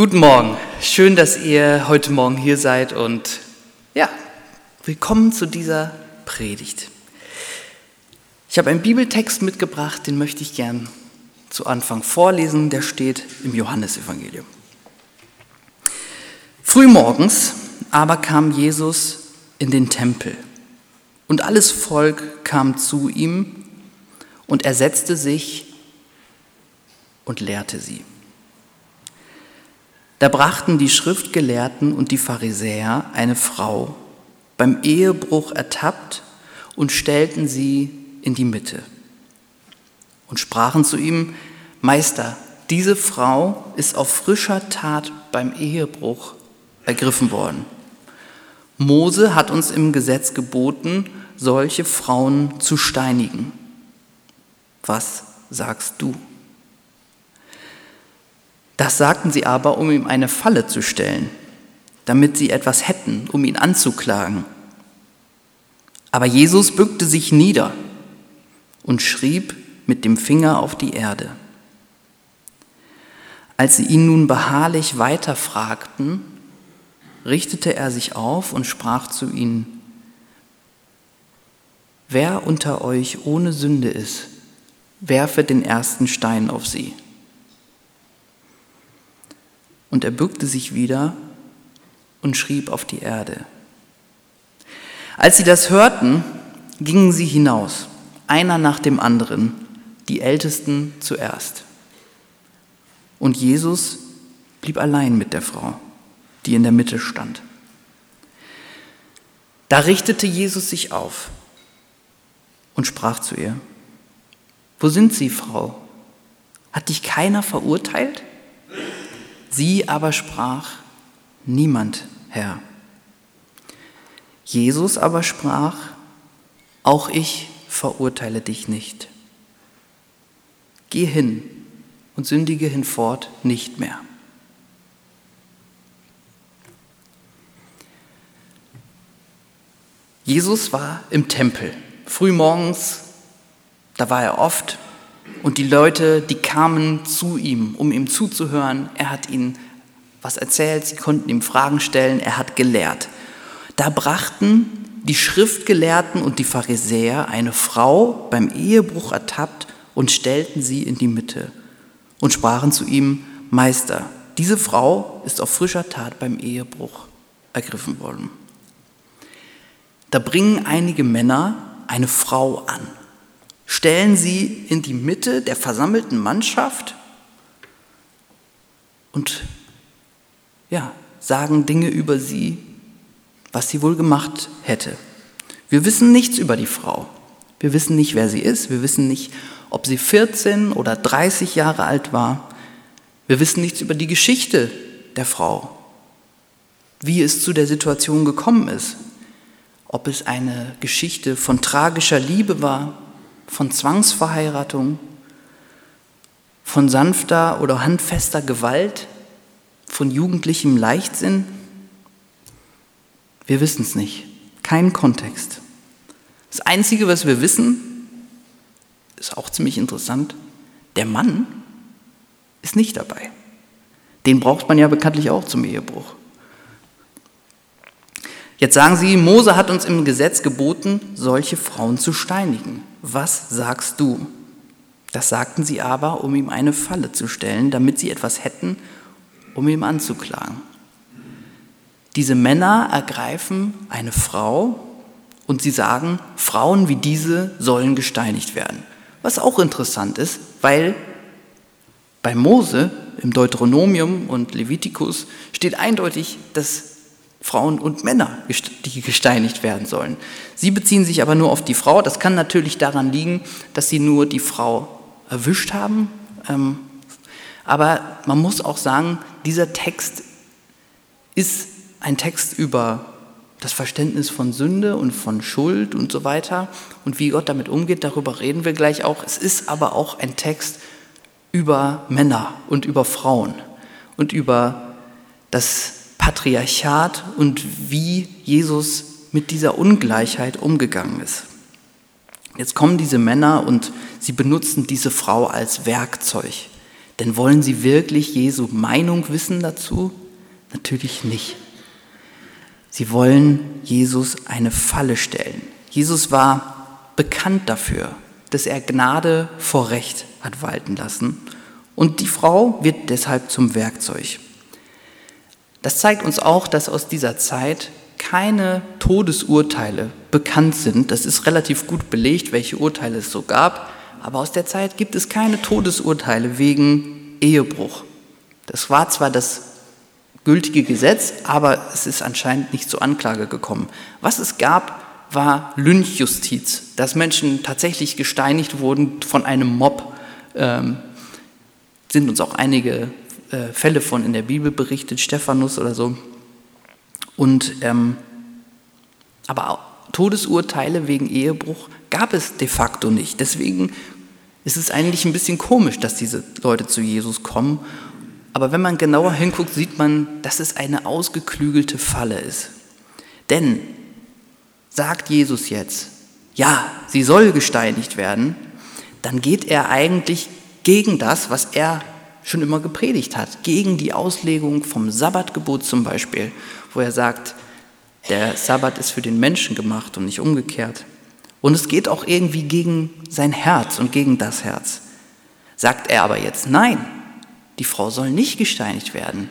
Guten Morgen. Schön, dass ihr heute Morgen hier seid und ja, willkommen zu dieser Predigt. Ich habe einen Bibeltext mitgebracht, den möchte ich gern zu Anfang vorlesen. Der steht im Johannesevangelium. Frühmorgens aber kam Jesus in den Tempel und alles Volk kam zu ihm und er setzte sich und lehrte sie. Da brachten die Schriftgelehrten und die Pharisäer eine Frau beim Ehebruch ertappt und stellten sie in die Mitte und sprachen zu ihm, Meister, diese Frau ist auf frischer Tat beim Ehebruch ergriffen worden. Mose hat uns im Gesetz geboten, solche Frauen zu steinigen. Was sagst du? Das sagten sie aber, um ihm eine Falle zu stellen, damit sie etwas hätten, um ihn anzuklagen. Aber Jesus bückte sich nieder und schrieb mit dem Finger auf die Erde. Als sie ihn nun beharrlich weiterfragten, richtete er sich auf und sprach zu ihnen, Wer unter euch ohne Sünde ist, werfe den ersten Stein auf sie. Und er bückte sich wieder und schrieb auf die Erde. Als sie das hörten, gingen sie hinaus, einer nach dem anderen, die Ältesten zuerst. Und Jesus blieb allein mit der Frau, die in der Mitte stand. Da richtete Jesus sich auf und sprach zu ihr, Wo sind Sie, Frau? Hat dich keiner verurteilt? Sie aber sprach, niemand, Herr. Jesus aber sprach, auch ich verurteile dich nicht. Geh hin und sündige hinfort nicht mehr. Jesus war im Tempel. Frühmorgens, da war er oft und die Leute, die kamen zu ihm, um ihm zuzuhören. Er hat ihnen was erzählt, sie konnten ihm Fragen stellen, er hat gelehrt. Da brachten die Schriftgelehrten und die Pharisäer eine Frau beim Ehebruch ertappt und stellten sie in die Mitte und sprachen zu ihm, Meister, diese Frau ist auf frischer Tat beim Ehebruch ergriffen worden. Da bringen einige Männer eine Frau an stellen sie in die Mitte der versammelten Mannschaft und ja, sagen Dinge über sie, was sie wohl gemacht hätte. Wir wissen nichts über die Frau. Wir wissen nicht, wer sie ist. Wir wissen nicht, ob sie 14 oder 30 Jahre alt war. Wir wissen nichts über die Geschichte der Frau, wie es zu der Situation gekommen ist, ob es eine Geschichte von tragischer Liebe war, von Zwangsverheiratung, von sanfter oder handfester Gewalt, von jugendlichem Leichtsinn? Wir wissen es nicht. Kein Kontext. Das Einzige, was wir wissen, ist auch ziemlich interessant, der Mann ist nicht dabei. Den braucht man ja bekanntlich auch zum Ehebruch. Jetzt sagen Sie, Mose hat uns im Gesetz geboten, solche Frauen zu steinigen. Was sagst du? Das sagten sie aber, um ihm eine Falle zu stellen, damit sie etwas hätten, um ihm anzuklagen. Diese Männer ergreifen eine Frau und sie sagen, Frauen wie diese sollen gesteinigt werden. Was auch interessant ist, weil bei Mose im Deuteronomium und Levitikus steht eindeutig, dass Frauen und Männer, die gesteinigt werden sollen. Sie beziehen sich aber nur auf die Frau. Das kann natürlich daran liegen, dass sie nur die Frau erwischt haben. Ähm, aber man muss auch sagen, dieser Text ist ein Text über das Verständnis von Sünde und von Schuld und so weiter und wie Gott damit umgeht, darüber reden wir gleich auch. Es ist aber auch ein Text über Männer und über Frauen und über das Patriarchat und wie Jesus mit dieser Ungleichheit umgegangen ist. Jetzt kommen diese Männer und sie benutzen diese Frau als Werkzeug. Denn wollen sie wirklich Jesu Meinung wissen dazu? Natürlich nicht. Sie wollen Jesus eine Falle stellen. Jesus war bekannt dafür, dass er Gnade vor Recht hat walten lassen. Und die Frau wird deshalb zum Werkzeug. Das zeigt uns auch, dass aus dieser Zeit keine Todesurteile bekannt sind. Das ist relativ gut belegt, welche Urteile es so gab. Aber aus der Zeit gibt es keine Todesurteile wegen Ehebruch. Das war zwar das gültige Gesetz, aber es ist anscheinend nicht zur Anklage gekommen. Was es gab, war Lynchjustiz, dass Menschen tatsächlich gesteinigt wurden von einem Mob. Ähm, sind uns auch einige äh, Fälle von in der Bibel berichtet, Stephanus oder so. Und, ähm, aber Todesurteile wegen Ehebruch gab es de facto nicht. Deswegen ist es eigentlich ein bisschen komisch, dass diese Leute zu Jesus kommen. Aber wenn man genauer hinguckt, sieht man, dass es eine ausgeklügelte Falle ist. Denn sagt Jesus jetzt, ja, sie soll gesteinigt werden, dann geht er eigentlich gegen das, was er schon immer gepredigt hat, gegen die Auslegung vom Sabbatgebot zum Beispiel, wo er sagt, der Sabbat ist für den Menschen gemacht und nicht umgekehrt. Und es geht auch irgendwie gegen sein Herz und gegen das Herz. Sagt er aber jetzt, nein, die Frau soll nicht gesteinigt werden,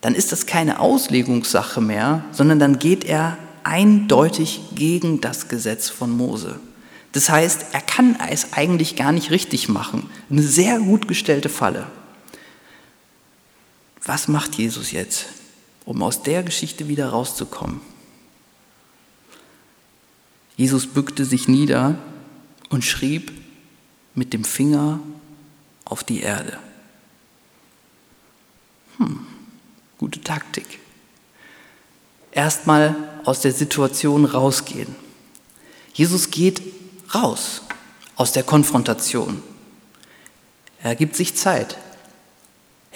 dann ist das keine Auslegungssache mehr, sondern dann geht er eindeutig gegen das Gesetz von Mose. Das heißt, er kann es eigentlich gar nicht richtig machen. Eine sehr gut gestellte Falle. Was macht Jesus jetzt, um aus der Geschichte wieder rauszukommen? Jesus bückte sich nieder und schrieb mit dem Finger auf die Erde. Hm, gute Taktik. Erstmal aus der Situation rausgehen. Jesus geht raus aus der Konfrontation. Er gibt sich Zeit.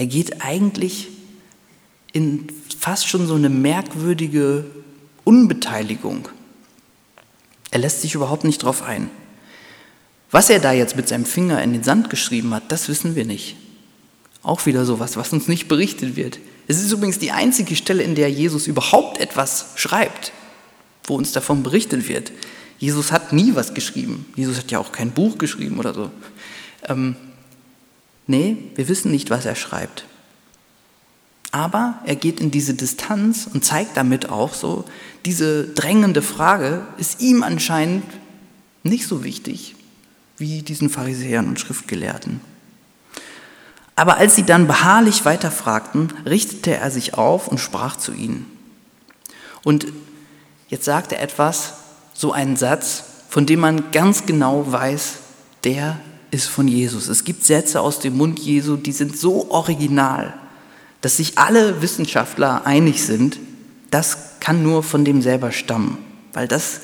Er geht eigentlich in fast schon so eine merkwürdige Unbeteiligung. Er lässt sich überhaupt nicht drauf ein. Was er da jetzt mit seinem Finger in den Sand geschrieben hat, das wissen wir nicht. Auch wieder sowas, was uns nicht berichtet wird. Es ist übrigens die einzige Stelle, in der Jesus überhaupt etwas schreibt, wo uns davon berichtet wird. Jesus hat nie was geschrieben. Jesus hat ja auch kein Buch geschrieben oder so. Ähm, Nee, wir wissen nicht, was er schreibt. Aber er geht in diese Distanz und zeigt damit auch so, diese drängende Frage ist ihm anscheinend nicht so wichtig wie diesen Pharisäern und Schriftgelehrten. Aber als sie dann beharrlich weiterfragten, richtete er sich auf und sprach zu ihnen. Und jetzt sagt er etwas, so einen Satz, von dem man ganz genau weiß, der ist von Jesus. Es gibt Sätze aus dem Mund Jesu, die sind so original, dass sich alle Wissenschaftler einig sind, das kann nur von dem selber stammen, weil das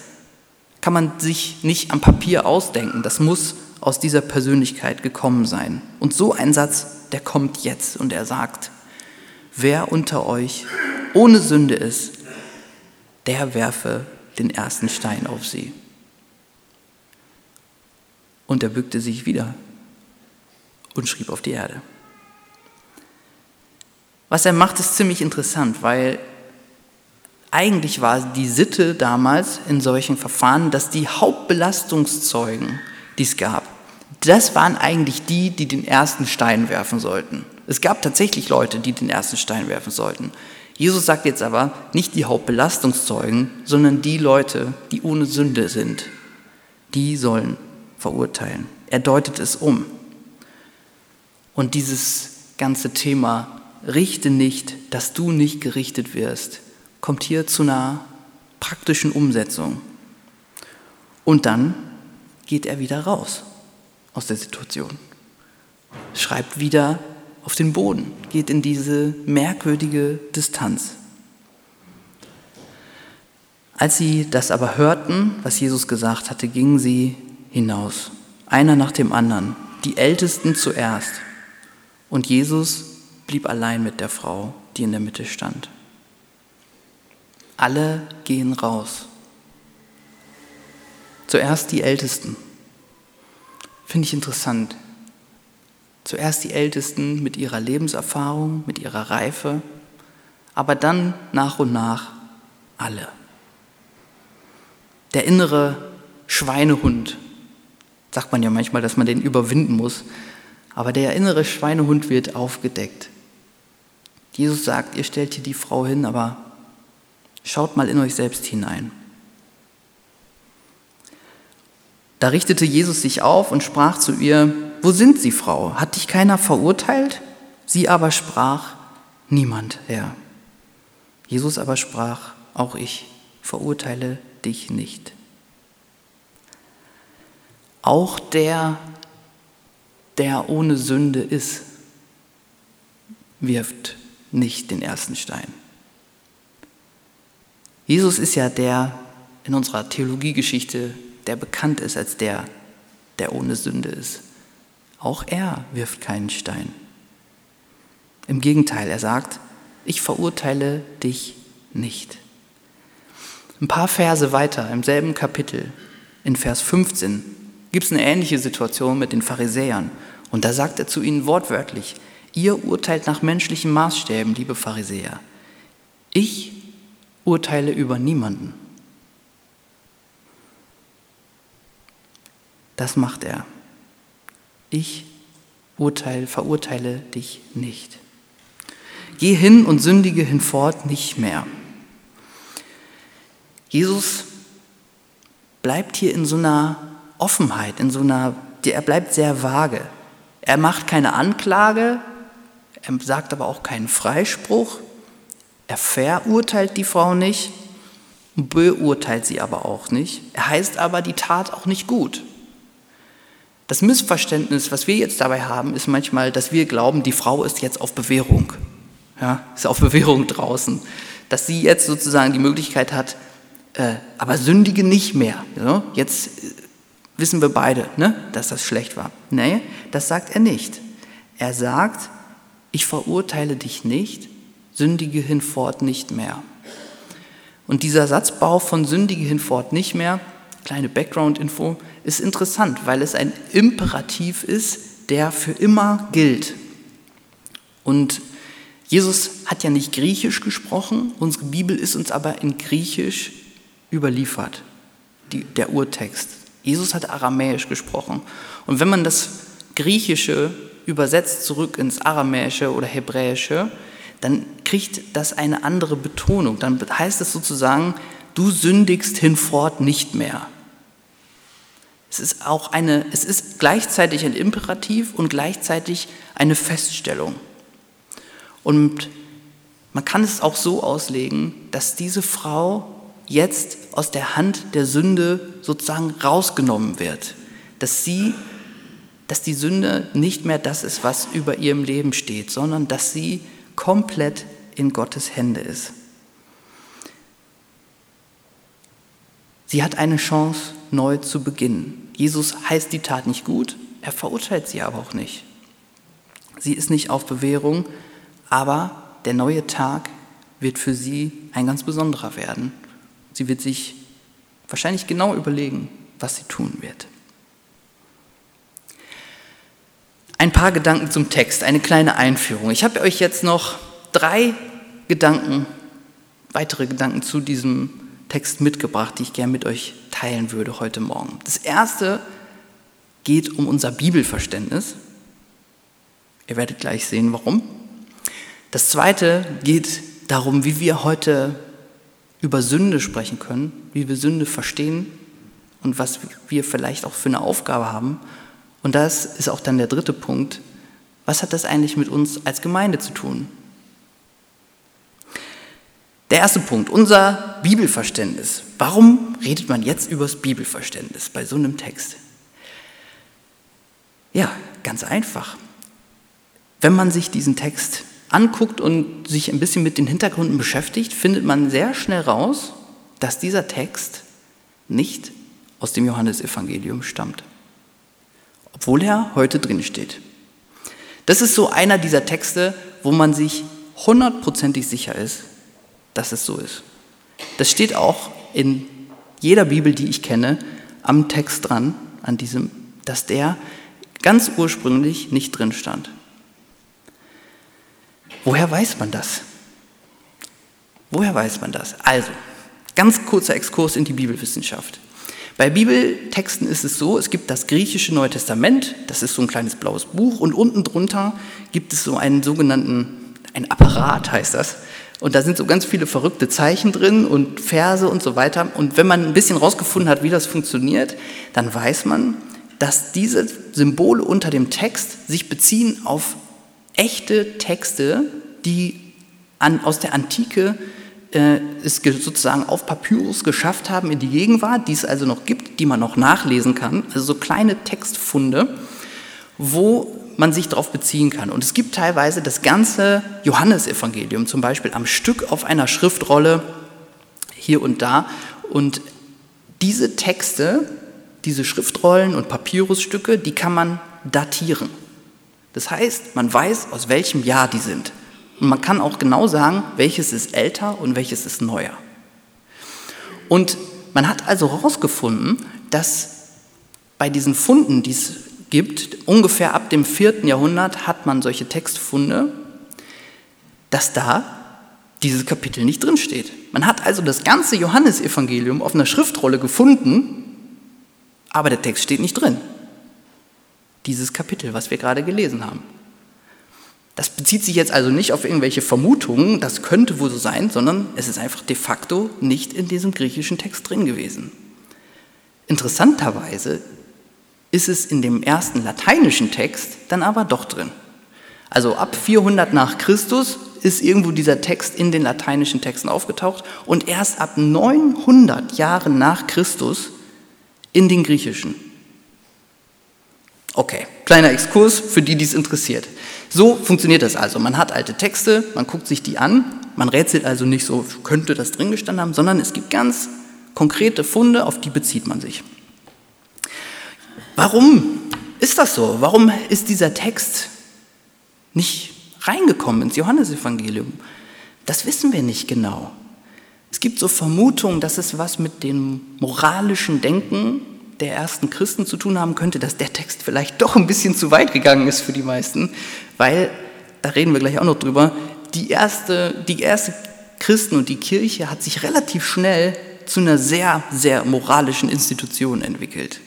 kann man sich nicht am Papier ausdenken, das muss aus dieser Persönlichkeit gekommen sein. Und so ein Satz, der kommt jetzt und er sagt, wer unter euch ohne Sünde ist, der werfe den ersten Stein auf sie. Und er bückte sich wieder und schrieb auf die Erde. Was er macht, ist ziemlich interessant, weil eigentlich war die Sitte damals in solchen Verfahren, dass die Hauptbelastungszeugen, die es gab, das waren eigentlich die, die den ersten Stein werfen sollten. Es gab tatsächlich Leute, die den ersten Stein werfen sollten. Jesus sagt jetzt aber nicht die Hauptbelastungszeugen, sondern die Leute, die ohne Sünde sind. Die sollen verurteilen. Er deutet es um. Und dieses ganze Thema, richte nicht, dass du nicht gerichtet wirst, kommt hier zu einer praktischen Umsetzung. Und dann geht er wieder raus aus der Situation, schreibt wieder auf den Boden, geht in diese merkwürdige Distanz. Als sie das aber hörten, was Jesus gesagt hatte, gingen sie hinaus, einer nach dem anderen, die Ältesten zuerst. Und Jesus blieb allein mit der Frau, die in der Mitte stand. Alle gehen raus. Zuerst die Ältesten. Finde ich interessant. Zuerst die Ältesten mit ihrer Lebenserfahrung, mit ihrer Reife, aber dann nach und nach alle. Der innere Schweinehund, sagt man ja manchmal, dass man den überwinden muss, aber der innere Schweinehund wird aufgedeckt. Jesus sagt, ihr stellt hier die Frau hin, aber schaut mal in euch selbst hinein. Da richtete Jesus sich auf und sprach zu ihr, wo sind Sie, Frau? Hat dich keiner verurteilt? Sie aber sprach, niemand, Herr. Jesus aber sprach, auch ich verurteile dich nicht. Auch der, der ohne Sünde ist, wirft nicht den ersten Stein. Jesus ist ja der in unserer Theologiegeschichte, der bekannt ist als der, der ohne Sünde ist. Auch er wirft keinen Stein. Im Gegenteil, er sagt, ich verurteile dich nicht. Ein paar Verse weiter im selben Kapitel, in Vers 15, gibt es eine ähnliche Situation mit den Pharisäern. Und da sagt er zu ihnen wortwörtlich, ihr urteilt nach menschlichen Maßstäben, liebe Pharisäer. Ich urteile über niemanden. Das macht er. Ich urteile, verurteile dich nicht. Geh hin und sündige hinfort nicht mehr. Jesus bleibt hier in so einer Offenheit, in so einer, er bleibt sehr vage. Er macht keine Anklage, er sagt aber auch keinen Freispruch. Er verurteilt die Frau nicht, beurteilt sie aber auch nicht. Er heißt aber die Tat auch nicht gut. Das Missverständnis, was wir jetzt dabei haben, ist manchmal, dass wir glauben, die Frau ist jetzt auf Bewährung. Ja, ist auf Bewährung draußen. Dass sie jetzt sozusagen die Möglichkeit hat, äh, aber sündige nicht mehr. Ja? Jetzt äh, wissen wir beide, ne, dass das schlecht war. Nee, das sagt er nicht. Er sagt, ich verurteile dich nicht, sündige hinfort nicht mehr. Und dieser Satzbau von sündige hinfort nicht mehr, kleine Background-Info, ist interessant, weil es ein Imperativ ist, der für immer gilt. Und Jesus hat ja nicht Griechisch gesprochen, unsere Bibel ist uns aber in Griechisch überliefert, die, der Urtext. Jesus hat Aramäisch gesprochen. Und wenn man das Griechische übersetzt zurück ins Aramäische oder Hebräische, dann kriegt das eine andere Betonung. Dann heißt es sozusagen, du sündigst hinfort nicht mehr. Es ist auch eine, es ist gleichzeitig ein Imperativ und gleichzeitig eine Feststellung. Und man kann es auch so auslegen, dass diese Frau jetzt aus der Hand der Sünde sozusagen rausgenommen wird. Dass sie, dass die Sünde nicht mehr das ist, was über ihrem Leben steht, sondern dass sie komplett in Gottes Hände ist. Sie hat eine Chance, neu zu beginnen. Jesus heißt die Tat nicht gut, er verurteilt sie aber auch nicht. Sie ist nicht auf Bewährung, aber der neue Tag wird für sie ein ganz besonderer werden. Sie wird sich wahrscheinlich genau überlegen, was sie tun wird. Ein paar Gedanken zum Text, eine kleine Einführung. Ich habe euch jetzt noch drei Gedanken, weitere Gedanken zu diesem Text mitgebracht, die ich gerne mit euch teilen würde heute Morgen. Das erste geht um unser Bibelverständnis. Ihr werdet gleich sehen, warum. Das zweite geht darum, wie wir heute über Sünde sprechen können, wie wir Sünde verstehen und was wir vielleicht auch für eine Aufgabe haben. Und das ist auch dann der dritte Punkt. Was hat das eigentlich mit uns als Gemeinde zu tun? Der erste Punkt, unser Bibelverständnis. Warum redet man jetzt über das Bibelverständnis bei so einem Text? Ja, ganz einfach. Wenn man sich diesen Text anguckt und sich ein bisschen mit den Hintergründen beschäftigt, findet man sehr schnell raus, dass dieser Text nicht aus dem Johannesevangelium stammt, obwohl er heute drin steht. Das ist so einer dieser Texte, wo man sich hundertprozentig sicher ist, dass es so ist. Das steht auch in jeder Bibel, die ich kenne, am Text dran, an diesem, dass der ganz ursprünglich nicht drin stand. Woher weiß man das? Woher weiß man das? Also, ganz kurzer Exkurs in die Bibelwissenschaft. Bei Bibeltexten ist es so, es gibt das griechische Neue Testament, das ist so ein kleines blaues Buch und unten drunter gibt es so einen sogenannten, ein Apparat heißt das. Und da sind so ganz viele verrückte Zeichen drin und Verse und so weiter. Und wenn man ein bisschen rausgefunden hat, wie das funktioniert, dann weiß man, dass diese Symbole unter dem Text sich beziehen auf echte Texte, die an, aus der Antike äh, es sozusagen auf Papyrus geschafft haben in die Gegenwart, die es also noch gibt, die man noch nachlesen kann, also so kleine Textfunde, wo man sich darauf beziehen kann. Und es gibt teilweise das ganze Johannesevangelium zum Beispiel am Stück auf einer Schriftrolle hier und da. Und diese Texte, diese Schriftrollen und Papyrusstücke, die kann man datieren. Das heißt, man weiß, aus welchem Jahr die sind. Und man kann auch genau sagen, welches ist älter und welches ist neuer. Und man hat also herausgefunden, dass bei diesen Funden, die es gibt, ungefähr ab dem vierten Jahrhundert hat man solche Textfunde, dass da dieses Kapitel nicht drinsteht. Man hat also das ganze Johannesevangelium auf einer Schriftrolle gefunden, aber der Text steht nicht drin. Dieses Kapitel, was wir gerade gelesen haben. Das bezieht sich jetzt also nicht auf irgendwelche Vermutungen, das könnte wohl so sein, sondern es ist einfach de facto nicht in diesem griechischen Text drin gewesen. Interessanterweise ist es in dem ersten lateinischen Text dann aber doch drin. Also ab 400 nach Christus ist irgendwo dieser Text in den lateinischen Texten aufgetaucht und erst ab 900 Jahren nach Christus in den griechischen. Okay, kleiner Exkurs für die, die es interessiert. So funktioniert das also. Man hat alte Texte, man guckt sich die an, man rätselt also nicht so, könnte das drin gestanden haben, sondern es gibt ganz konkrete Funde, auf die bezieht man sich. Warum ist das so? Warum ist dieser Text nicht reingekommen ins Johannesevangelium? Das wissen wir nicht genau. Es gibt so Vermutungen, dass es was mit dem moralischen Denken der ersten Christen zu tun haben könnte, dass der Text vielleicht doch ein bisschen zu weit gegangen ist für die meisten, weil, da reden wir gleich auch noch drüber, die erste, die erste Christen und die Kirche hat sich relativ schnell zu einer sehr, sehr moralischen Institution entwickelt.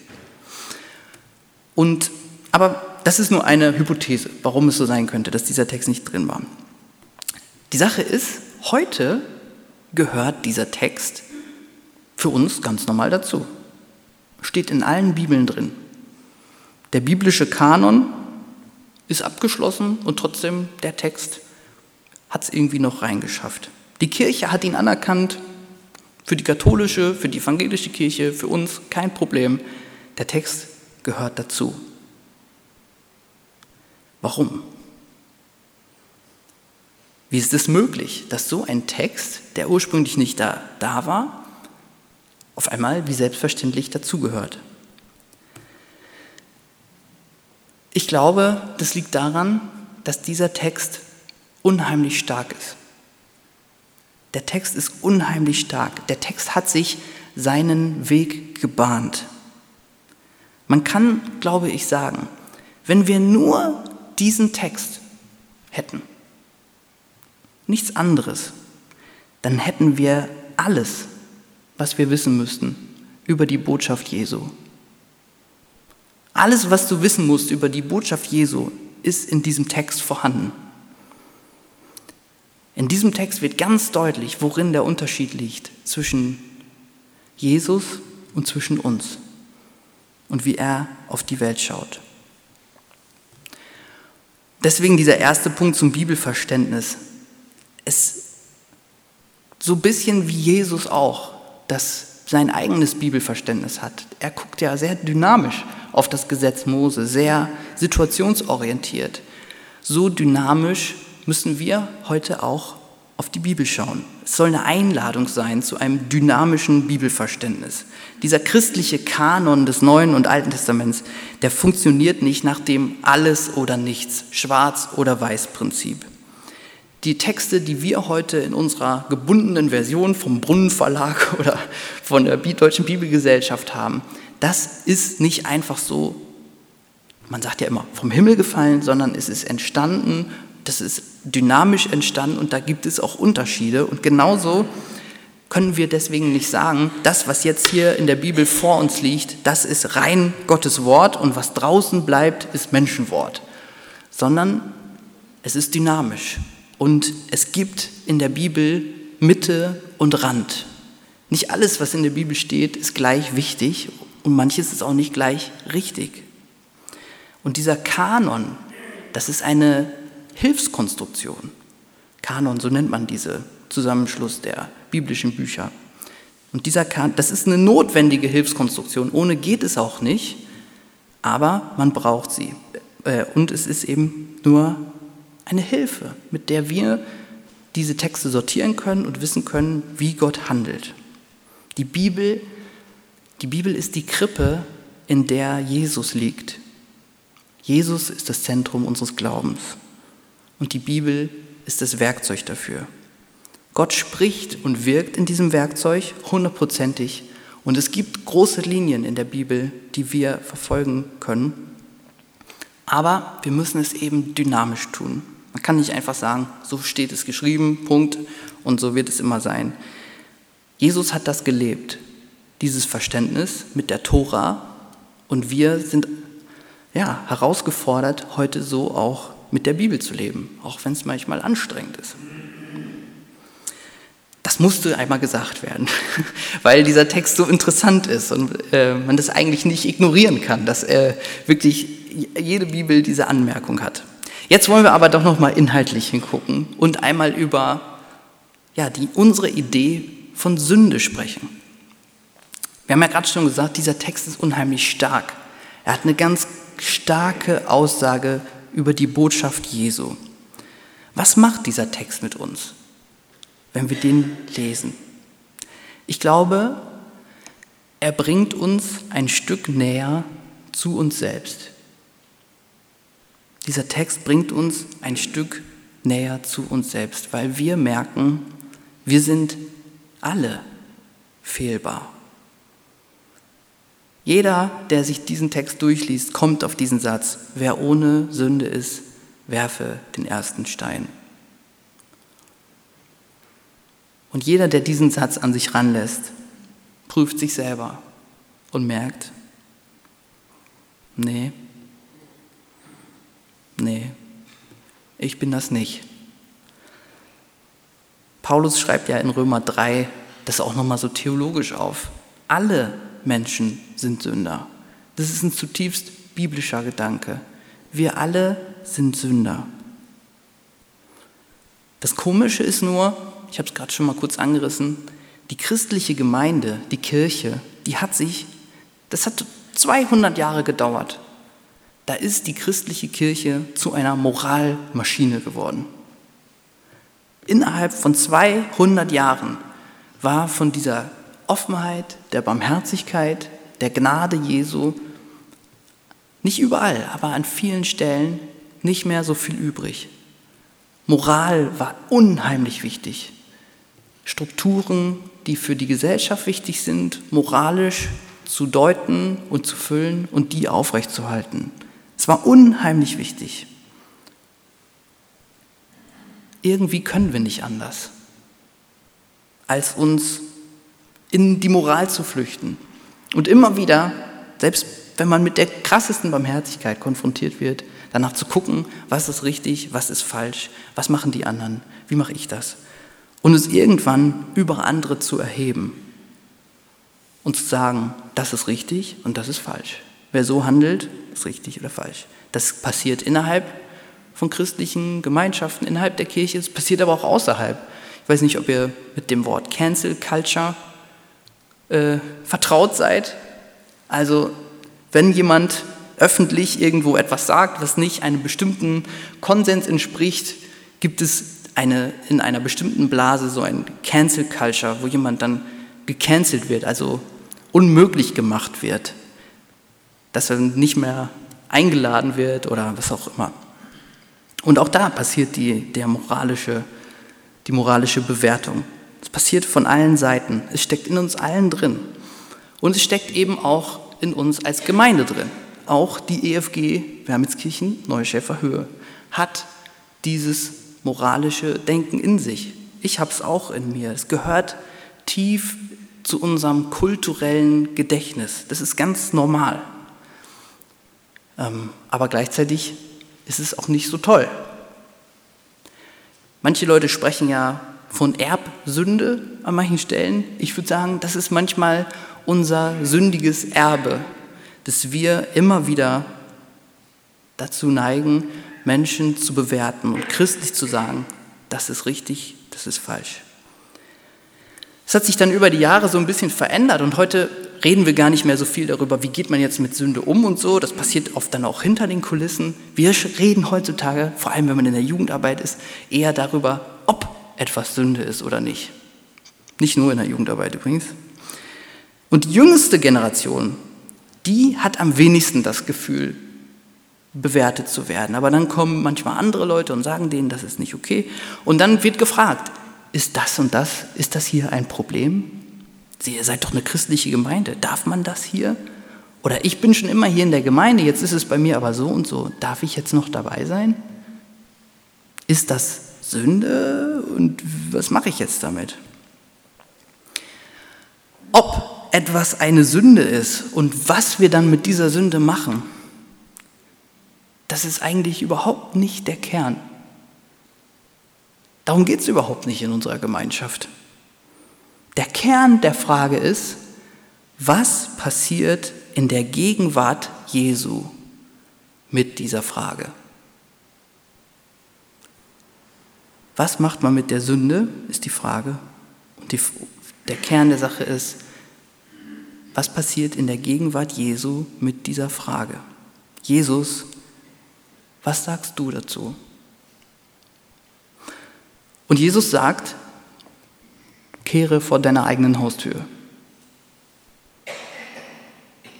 Und, aber das ist nur eine Hypothese, warum es so sein könnte, dass dieser Text nicht drin war. Die Sache ist, heute gehört dieser Text für uns ganz normal dazu. Steht in allen Bibeln drin. Der biblische Kanon ist abgeschlossen und trotzdem der Text hat es irgendwie noch reingeschafft. Die Kirche hat ihn anerkannt, für die katholische, für die evangelische Kirche, für uns kein Problem. Der Text gehört dazu. Warum? Wie ist es möglich, dass so ein Text, der ursprünglich nicht da, da war, auf einmal wie selbstverständlich dazugehört. Ich glaube, das liegt daran, dass dieser Text unheimlich stark ist. Der Text ist unheimlich stark. Der Text hat sich seinen Weg gebahnt. Man kann, glaube ich, sagen, wenn wir nur diesen Text hätten, nichts anderes, dann hätten wir alles was wir wissen müssten über die Botschaft Jesu. Alles, was du wissen musst über die Botschaft Jesu, ist in diesem Text vorhanden. In diesem Text wird ganz deutlich, worin der Unterschied liegt zwischen Jesus und zwischen uns und wie er auf die Welt schaut. Deswegen dieser erste Punkt zum Bibelverständnis. Es so ein bisschen wie Jesus auch das sein eigenes Bibelverständnis hat. Er guckt ja sehr dynamisch auf das Gesetz Mose, sehr situationsorientiert. So dynamisch müssen wir heute auch auf die Bibel schauen. Es soll eine Einladung sein zu einem dynamischen Bibelverständnis. Dieser christliche Kanon des Neuen und Alten Testaments, der funktioniert nicht nach dem Alles oder Nichts, Schwarz oder Weiß Prinzip. Die Texte, die wir heute in unserer gebundenen Version vom Brunnenverlag oder von der Deutschen Bibelgesellschaft haben, das ist nicht einfach so man sagt ja immer vom Himmel gefallen, sondern es ist entstanden, das ist dynamisch entstanden und da gibt es auch Unterschiede. Und genauso können wir deswegen nicht sagen, das, was jetzt hier in der Bibel vor uns liegt, das ist rein Gottes Wort und was draußen bleibt, ist Menschenwort, sondern es ist dynamisch und es gibt in der Bibel Mitte und Rand. Nicht alles, was in der Bibel steht, ist gleich wichtig und manches ist auch nicht gleich richtig. Und dieser Kanon, das ist eine Hilfskonstruktion. Kanon, so nennt man diese Zusammenschluss der biblischen Bücher. Und dieser Kanon, das ist eine notwendige Hilfskonstruktion. Ohne geht es auch nicht, aber man braucht sie. Äh, und es ist eben nur eine Hilfe, mit der wir diese Texte sortieren können und wissen können, wie Gott handelt. Die Bibel, die Bibel ist die Krippe, in der Jesus liegt. Jesus ist das Zentrum unseres Glaubens und die Bibel ist das Werkzeug dafür. Gott spricht und wirkt in diesem Werkzeug hundertprozentig und es gibt große Linien in der Bibel, die wir verfolgen können, aber wir müssen es eben dynamisch tun. Man kann nicht einfach sagen, so steht es geschrieben, Punkt, und so wird es immer sein. Jesus hat das gelebt, dieses Verständnis mit der Tora, und wir sind ja, herausgefordert, heute so auch mit der Bibel zu leben, auch wenn es manchmal anstrengend ist. Das musste einmal gesagt werden, weil dieser Text so interessant ist und äh, man das eigentlich nicht ignorieren kann, dass äh, wirklich jede Bibel diese Anmerkung hat. Jetzt wollen wir aber doch noch mal inhaltlich hingucken und einmal über ja, die, unsere Idee von Sünde sprechen. Wir haben ja gerade schon gesagt, dieser Text ist unheimlich stark. Er hat eine ganz starke Aussage über die Botschaft Jesu. Was macht dieser Text mit uns, wenn wir den lesen? Ich glaube, er bringt uns ein Stück näher zu uns selbst. Dieser Text bringt uns ein Stück näher zu uns selbst, weil wir merken, wir sind alle fehlbar. Jeder, der sich diesen Text durchliest, kommt auf diesen Satz, wer ohne Sünde ist, werfe den ersten Stein. Und jeder, der diesen Satz an sich ranlässt, prüft sich selber und merkt, nee, ich bin das nicht. Paulus schreibt ja in Römer 3 das auch nochmal so theologisch auf. Alle Menschen sind Sünder. Das ist ein zutiefst biblischer Gedanke. Wir alle sind Sünder. Das Komische ist nur, ich habe es gerade schon mal kurz angerissen, die christliche Gemeinde, die Kirche, die hat sich, das hat 200 Jahre gedauert, da ist die christliche Kirche zu einer Moralmaschine geworden. Innerhalb von 200 Jahren war von dieser Offenheit, der Barmherzigkeit, der Gnade Jesu nicht überall, aber an vielen Stellen nicht mehr so viel übrig. Moral war unheimlich wichtig. Strukturen, die für die Gesellschaft wichtig sind, moralisch zu deuten und zu füllen und die aufrechtzuerhalten. Es war unheimlich wichtig. Irgendwie können wir nicht anders, als uns in die Moral zu flüchten. Und immer wieder, selbst wenn man mit der krassesten Barmherzigkeit konfrontiert wird, danach zu gucken, was ist richtig, was ist falsch, was machen die anderen, wie mache ich das? Und es irgendwann über andere zu erheben und zu sagen, das ist richtig und das ist falsch. Wer so handelt, ist richtig oder falsch. Das passiert innerhalb von christlichen Gemeinschaften, innerhalb der Kirche, es passiert aber auch außerhalb. Ich weiß nicht, ob ihr mit dem Wort Cancel Culture äh, vertraut seid. Also wenn jemand öffentlich irgendwo etwas sagt, was nicht einem bestimmten Konsens entspricht, gibt es eine, in einer bestimmten Blase so ein Cancel Culture, wo jemand dann gecancelt wird, also unmöglich gemacht wird dass er nicht mehr eingeladen wird oder was auch immer. Und auch da passiert die, der moralische, die moralische Bewertung. Es passiert von allen Seiten. Es steckt in uns allen drin. Und es steckt eben auch in uns als Gemeinde drin. auch die EFG Wermelskirchen Neuschäfer Höhe hat dieses moralische Denken in sich. Ich habe es auch in mir. Es gehört tief zu unserem kulturellen Gedächtnis. Das ist ganz normal. Ähm, aber gleichzeitig ist es auch nicht so toll. Manche Leute sprechen ja von Erbsünde an manchen Stellen. Ich würde sagen, das ist manchmal unser sündiges Erbe, dass wir immer wieder dazu neigen, Menschen zu bewerten und christlich zu sagen, das ist richtig, das ist falsch. Es hat sich dann über die Jahre so ein bisschen verändert und heute reden wir gar nicht mehr so viel darüber, wie geht man jetzt mit Sünde um und so. Das passiert oft dann auch hinter den Kulissen. Wir reden heutzutage, vor allem wenn man in der Jugendarbeit ist, eher darüber, ob etwas Sünde ist oder nicht. Nicht nur in der Jugendarbeit übrigens. Und die jüngste Generation, die hat am wenigsten das Gefühl, bewertet zu werden. Aber dann kommen manchmal andere Leute und sagen denen, das ist nicht okay. Und dann wird gefragt, ist das und das, ist das hier ein Problem? Ihr seid doch eine christliche Gemeinde, darf man das hier? Oder ich bin schon immer hier in der Gemeinde, jetzt ist es bei mir aber so und so, darf ich jetzt noch dabei sein? Ist das Sünde und was mache ich jetzt damit? Ob etwas eine Sünde ist und was wir dann mit dieser Sünde machen, das ist eigentlich überhaupt nicht der Kern. Darum geht es überhaupt nicht in unserer Gemeinschaft. Der Kern der Frage ist, was passiert in der Gegenwart Jesu mit dieser Frage? Was macht man mit der Sünde, ist die Frage. Und die, der Kern der Sache ist, was passiert in der Gegenwart Jesu mit dieser Frage? Jesus was sagst du dazu? Und Jesus sagt, kehre vor deiner eigenen Haustür.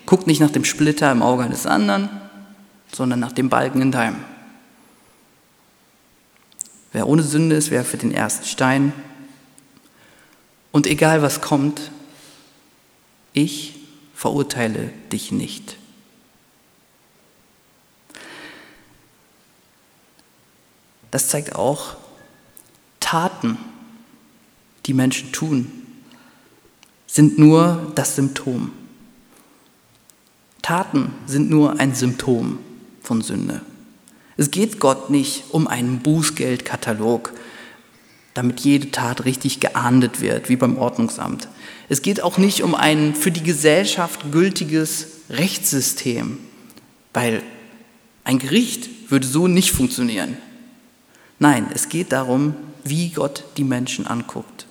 Guck nicht nach dem Splitter im Auge eines anderen, sondern nach dem Balken in deinem. Wer ohne Sünde ist, werfe den ersten Stein. Und egal was kommt, ich verurteile dich nicht. das zeigt auch Taten, die Menschen tun, sind nur das Symptom. Taten sind nur ein Symptom von Sünde. Es geht Gott nicht um einen Bußgeldkatalog, damit jede Tat richtig geahndet wird, wie beim Ordnungsamt. Es geht auch nicht um ein für die Gesellschaft gültiges Rechtssystem, weil ein Gericht würde so nicht funktionieren. Nein, es geht darum, wie Gott die Menschen anguckt.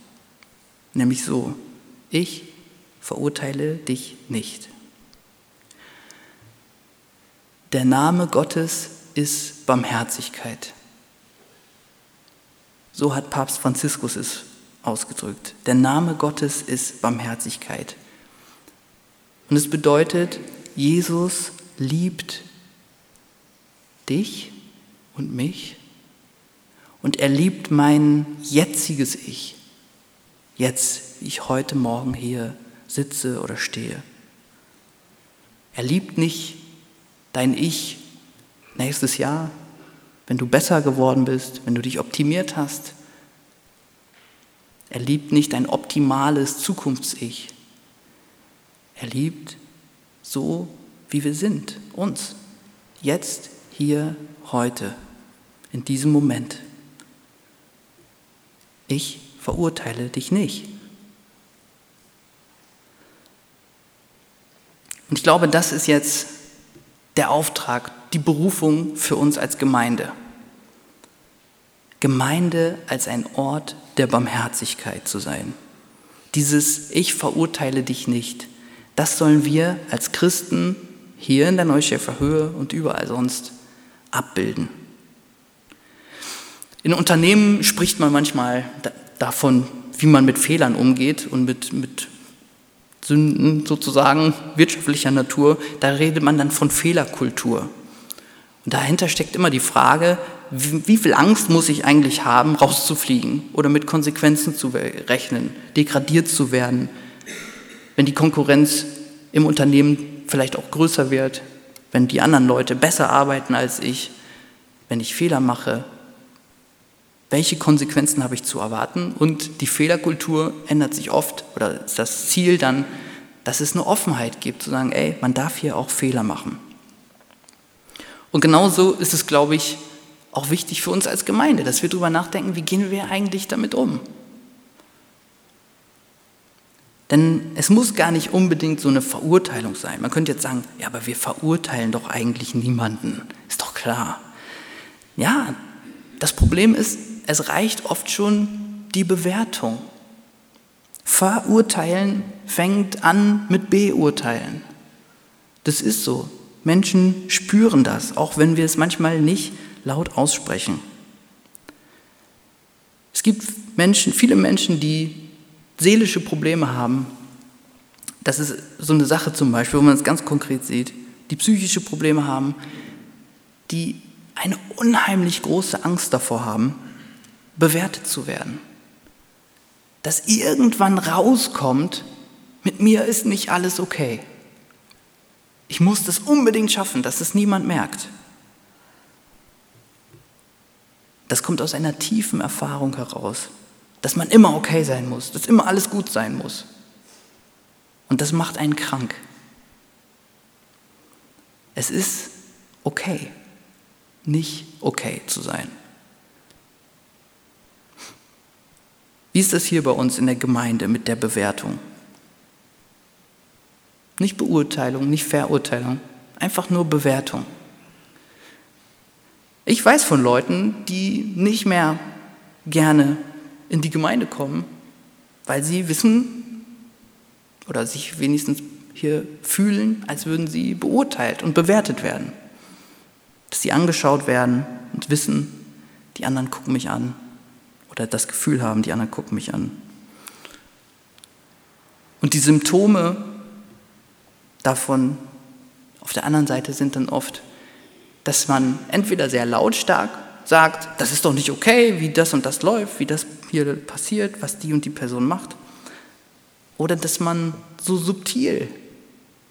Nämlich so, ich verurteile dich nicht. Der Name Gottes ist Barmherzigkeit. So hat Papst Franziskus es ausgedrückt. Der Name Gottes ist Barmherzigkeit. Und es bedeutet, Jesus liebt dich und mich und er liebt mein jetziges Ich. Jetzt, wie ich heute Morgen hier sitze oder stehe. Er liebt nicht dein Ich nächstes Jahr, wenn du besser geworden bist, wenn du dich optimiert hast. Er liebt nicht ein optimales Zukunfts-Ich. Er liebt so, wie wir sind, uns. Jetzt, hier, heute, in diesem Moment ich verurteile dich nicht. Und ich glaube, das ist jetzt der Auftrag, die Berufung für uns als Gemeinde. Gemeinde als ein Ort der Barmherzigkeit zu sein. Dieses Ich verurteile dich nicht, das sollen wir als Christen hier in der Neuschäfer Höhe und überall sonst abbilden. In Unternehmen spricht man manchmal davon, wie man mit Fehlern umgeht und mit, mit Sünden sozusagen wirtschaftlicher Natur. Da redet man dann von Fehlerkultur. Und dahinter steckt immer die Frage, wie, wie viel Angst muss ich eigentlich haben, rauszufliegen oder mit Konsequenzen zu rechnen, degradiert zu werden, wenn die Konkurrenz im Unternehmen vielleicht auch größer wird, wenn die anderen Leute besser arbeiten als ich, wenn ich Fehler mache, welche Konsequenzen habe ich zu erwarten? Und die Fehlerkultur ändert sich oft oder ist das Ziel dann, dass es eine Offenheit gibt, zu sagen, ey, man darf hier auch Fehler machen. Und genauso ist es, glaube ich, auch wichtig für uns als Gemeinde, dass wir darüber nachdenken, wie gehen wir eigentlich damit um? Denn es muss gar nicht unbedingt so eine Verurteilung sein. Man könnte jetzt sagen, ja, aber wir verurteilen doch eigentlich niemanden. Ist doch klar. Ja, das Problem ist, es reicht oft schon die Bewertung. Verurteilen fängt an mit Beurteilen. Das ist so. Menschen spüren das, auch wenn wir es manchmal nicht laut aussprechen. Es gibt Menschen, viele Menschen, die seelische Probleme haben. Das ist so eine Sache zum Beispiel, wo man es ganz konkret sieht, die psychische Probleme haben, die eine unheimlich große Angst davor haben, bewertet zu werden. Dass irgendwann rauskommt, mit mir ist nicht alles okay. Ich muss das unbedingt schaffen, dass es niemand merkt. Das kommt aus einer tiefen Erfahrung heraus, dass man immer okay sein muss, dass immer alles gut sein muss. Und das macht einen krank. Es ist okay, nicht okay zu sein. Wie ist das hier bei uns in der Gemeinde mit der Bewertung? Nicht Beurteilung, nicht Verurteilung, einfach nur Bewertung. Ich weiß von Leuten, die nicht mehr gerne in die Gemeinde kommen, weil sie wissen oder sich wenigstens hier fühlen, als würden sie beurteilt und bewertet werden. Dass sie angeschaut werden und wissen, die anderen gucken mich an oder das Gefühl haben, die anderen gucken mich an. Und die Symptome davon auf der anderen Seite sind dann oft, dass man entweder sehr lautstark sagt, das ist doch nicht okay, wie das und das läuft, wie das hier passiert, was die und die Person macht, oder dass man so subtil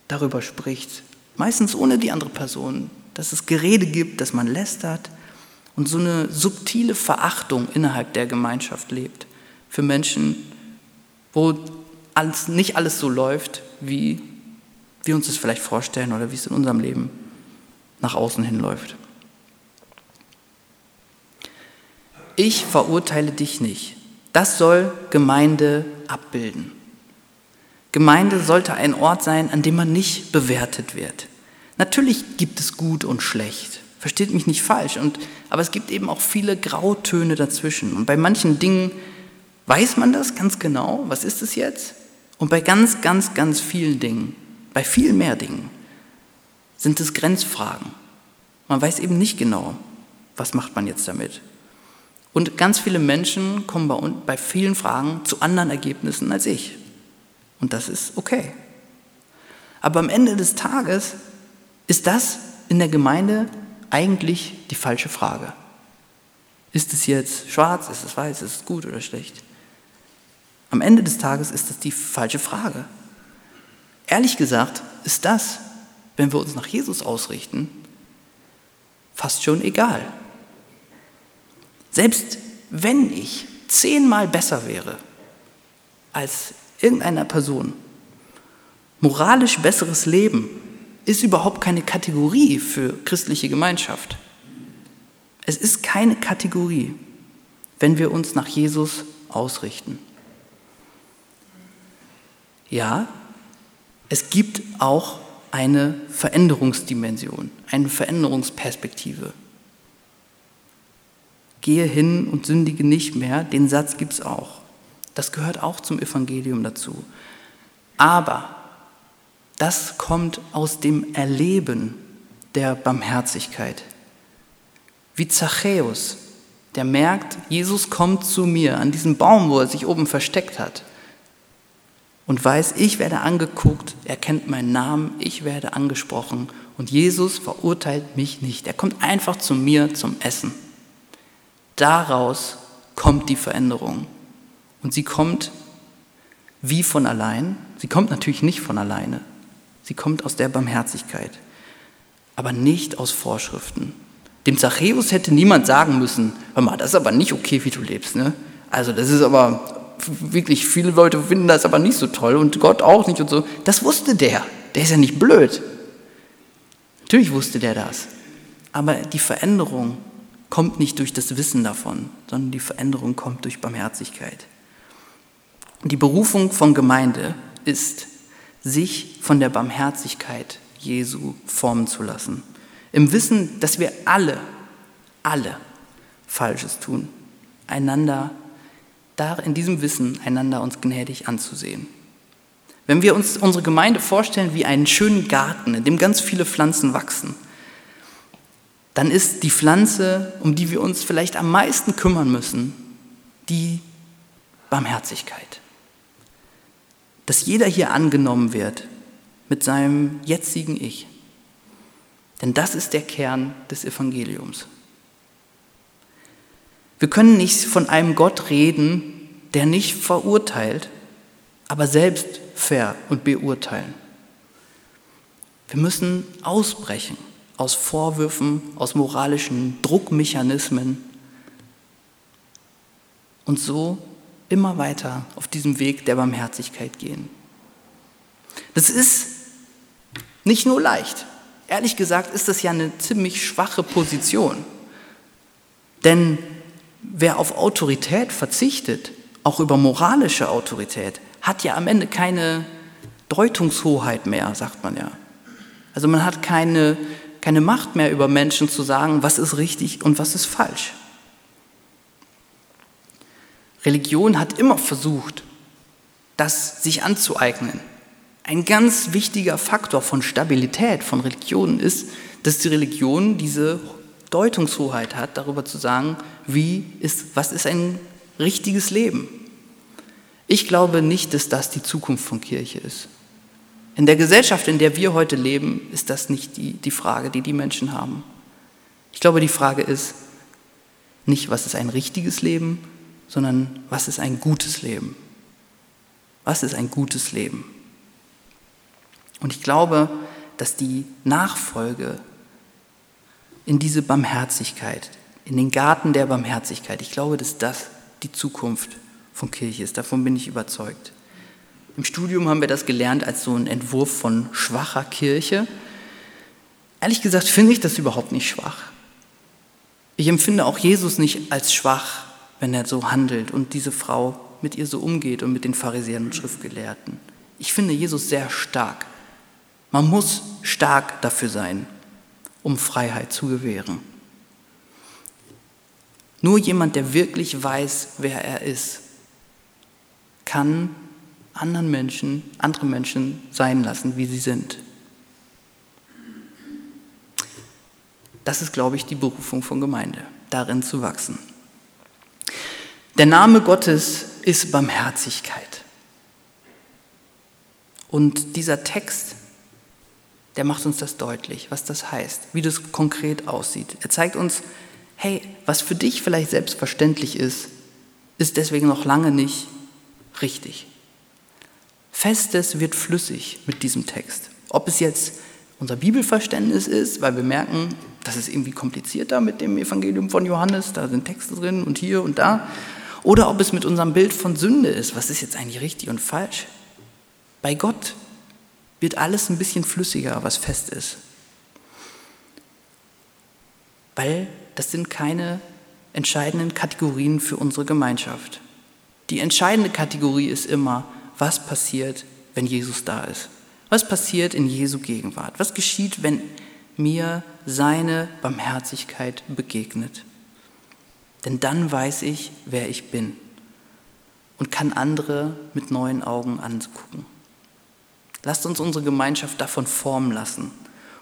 darüber spricht, meistens ohne die andere Person, dass es Gerede gibt, dass man lästert und so eine subtile Verachtung innerhalb der Gemeinschaft lebt für Menschen, wo alles, nicht alles so läuft, wie wir uns das vielleicht vorstellen oder wie es in unserem Leben nach außen hin läuft. Ich verurteile dich nicht. Das soll Gemeinde abbilden. Gemeinde sollte ein Ort sein, an dem man nicht bewertet wird. Natürlich gibt es gut und schlecht. Versteht mich nicht falsch. Und, aber es gibt eben auch viele Grautöne dazwischen. Und bei manchen Dingen weiß man das ganz genau. Was ist es jetzt? Und bei ganz, ganz, ganz vielen Dingen bei viel mehr Dingen sind es Grenzfragen. Man weiß eben nicht genau, was macht man jetzt damit. Und ganz viele Menschen kommen bei, bei vielen Fragen zu anderen Ergebnissen als ich. Und das ist okay. Aber am Ende des Tages ist das in der Gemeinde eigentlich die falsche Frage. Ist es jetzt schwarz, ist es weiß, ist es gut oder schlecht? Am Ende des Tages ist das die falsche Frage. Ehrlich gesagt ist das, wenn wir uns nach Jesus ausrichten, fast schon egal. Selbst wenn ich zehnmal besser wäre als irgendeiner Person, moralisch besseres Leben ist überhaupt keine Kategorie für christliche Gemeinschaft. Es ist keine Kategorie, wenn wir uns nach Jesus ausrichten. Ja, es gibt auch eine Veränderungsdimension, eine Veränderungsperspektive. Gehe hin und sündige nicht mehr, den Satz gibt es auch. Das gehört auch zum Evangelium dazu. Aber das kommt aus dem Erleben der Barmherzigkeit. Wie Zachäus, der merkt, Jesus kommt zu mir an diesem Baum, wo er sich oben versteckt hat und weiß, ich werde angeguckt, er kennt meinen Namen, ich werde angesprochen und Jesus verurteilt mich nicht. Er kommt einfach zu mir zum Essen. Daraus kommt die Veränderung. Und sie kommt wie von allein. Sie kommt natürlich nicht von alleine. Sie kommt aus der Barmherzigkeit. aber nicht aus Vorschriften. Dem Zachäus hätte niemand sagen müssen, hör mal, das ist aber nicht okay, wie du lebst. Ne? Also das ist aber wirklich, viele Leute finden das aber nicht so toll und Gott auch nicht und so. Das wusste der. Der ist ja nicht blöd. Natürlich wusste der das. Aber die Veränderung kommt nicht durch das Wissen davon, sondern die Veränderung kommt durch Barmherzigkeit. Die Berufung von Gemeinde ist, sich von der Barmherzigkeit Jesu formen zu lassen. Im Wissen, dass wir alle, alle Falsches tun, einander, da in diesem Wissen einander uns gnädig anzusehen. Wenn wir uns unsere Gemeinde vorstellen wie einen schönen Garten, in dem ganz viele Pflanzen wachsen, dann ist die Pflanze, um die wir uns vielleicht am meisten kümmern müssen, die Barmherzigkeit. Dass jeder hier angenommen wird mit seinem jetzigen Ich. Denn das ist der Kern des Evangeliums. Wir können nicht von einem Gott reden, der nicht verurteilt, aber selbst fair und beurteilen. Wir müssen ausbrechen aus Vorwürfen, aus moralischen Druckmechanismen und so immer weiter auf diesem Weg der Barmherzigkeit gehen. Das ist nicht nur leicht. Ehrlich gesagt ist das ja eine ziemlich schwache Position. Denn wer auf Autorität verzichtet, auch über moralische Autorität, hat ja am Ende keine Deutungshoheit mehr, sagt man ja. Also man hat keine keine Macht mehr über Menschen zu sagen, was ist richtig und was ist falsch. Religion hat immer versucht, das sich anzueignen. Ein ganz wichtiger Faktor von Stabilität von Religionen ist, dass die Religion diese Deutungshoheit hat, darüber zu sagen, wie ist, was ist ein richtiges Leben. Ich glaube nicht, dass das die Zukunft von Kirche ist. In der Gesellschaft, in der wir heute leben, ist das nicht die, die Frage, die die Menschen haben. Ich glaube, die Frage ist nicht, was ist ein richtiges Leben, sondern was ist ein gutes Leben? Was ist ein gutes Leben? Und ich glaube, dass die Nachfolge in diese Barmherzigkeit, in den Garten der Barmherzigkeit, ich glaube, dass das die Zukunft von Kirche ist. Davon bin ich überzeugt. Im Studium haben wir das gelernt als so ein Entwurf von schwacher Kirche. Ehrlich gesagt finde ich das überhaupt nicht schwach. Ich empfinde auch Jesus nicht als schwach, wenn er so handelt und diese Frau mit ihr so umgeht und mit den Pharisäern und Schriftgelehrten. Ich finde Jesus sehr stark. Man muss stark dafür sein, um Freiheit zu gewähren. Nur jemand, der wirklich weiß, wer er ist, kann anderen Menschen, andere Menschen sein lassen, wie sie sind. Das ist, glaube ich, die Berufung von Gemeinde, darin zu wachsen. Der Name Gottes ist Barmherzigkeit. Und dieser Text, der macht uns das deutlich, was das heißt, wie das konkret aussieht. Er zeigt uns, hey, was für dich vielleicht selbstverständlich ist, ist deswegen noch lange nicht richtig. Festes wird flüssig mit diesem Text. Ob es jetzt unser Bibelverständnis ist, weil wir merken, das ist irgendwie komplizierter mit dem Evangelium von Johannes, da sind Texte drin und hier und da, oder ob es mit unserem Bild von Sünde ist, was ist jetzt eigentlich richtig und falsch. Bei Gott wird alles ein bisschen flüssiger, was fest ist. Weil das sind keine entscheidenden Kategorien für unsere Gemeinschaft. Die entscheidende Kategorie ist immer, was passiert, wenn Jesus da ist. Was passiert in Jesu Gegenwart? Was geschieht, wenn mir seine Barmherzigkeit begegnet? Denn dann weiß ich, wer ich bin und kann andere mit neuen Augen angucken. Lasst uns unsere Gemeinschaft davon formen lassen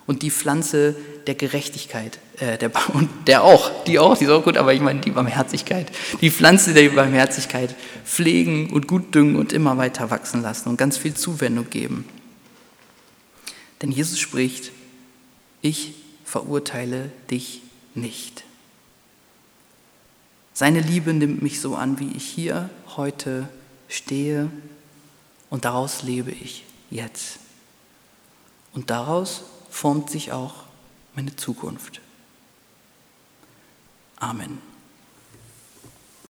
und die Pflanze der Gerechtigkeit, äh, der, und der auch, die auch, die ist auch gut, aber ich meine die Barmherzigkeit, die Pflanze der Barmherzigkeit pflegen und gut düngen und immer weiter wachsen lassen und ganz viel Zuwendung geben. Denn Jesus spricht, ich verurteile dich nicht. Seine Liebe nimmt mich so an, wie ich hier heute stehe und daraus lebe ich jetzt. Und daraus formt sich auch meine Zukunft. Amen.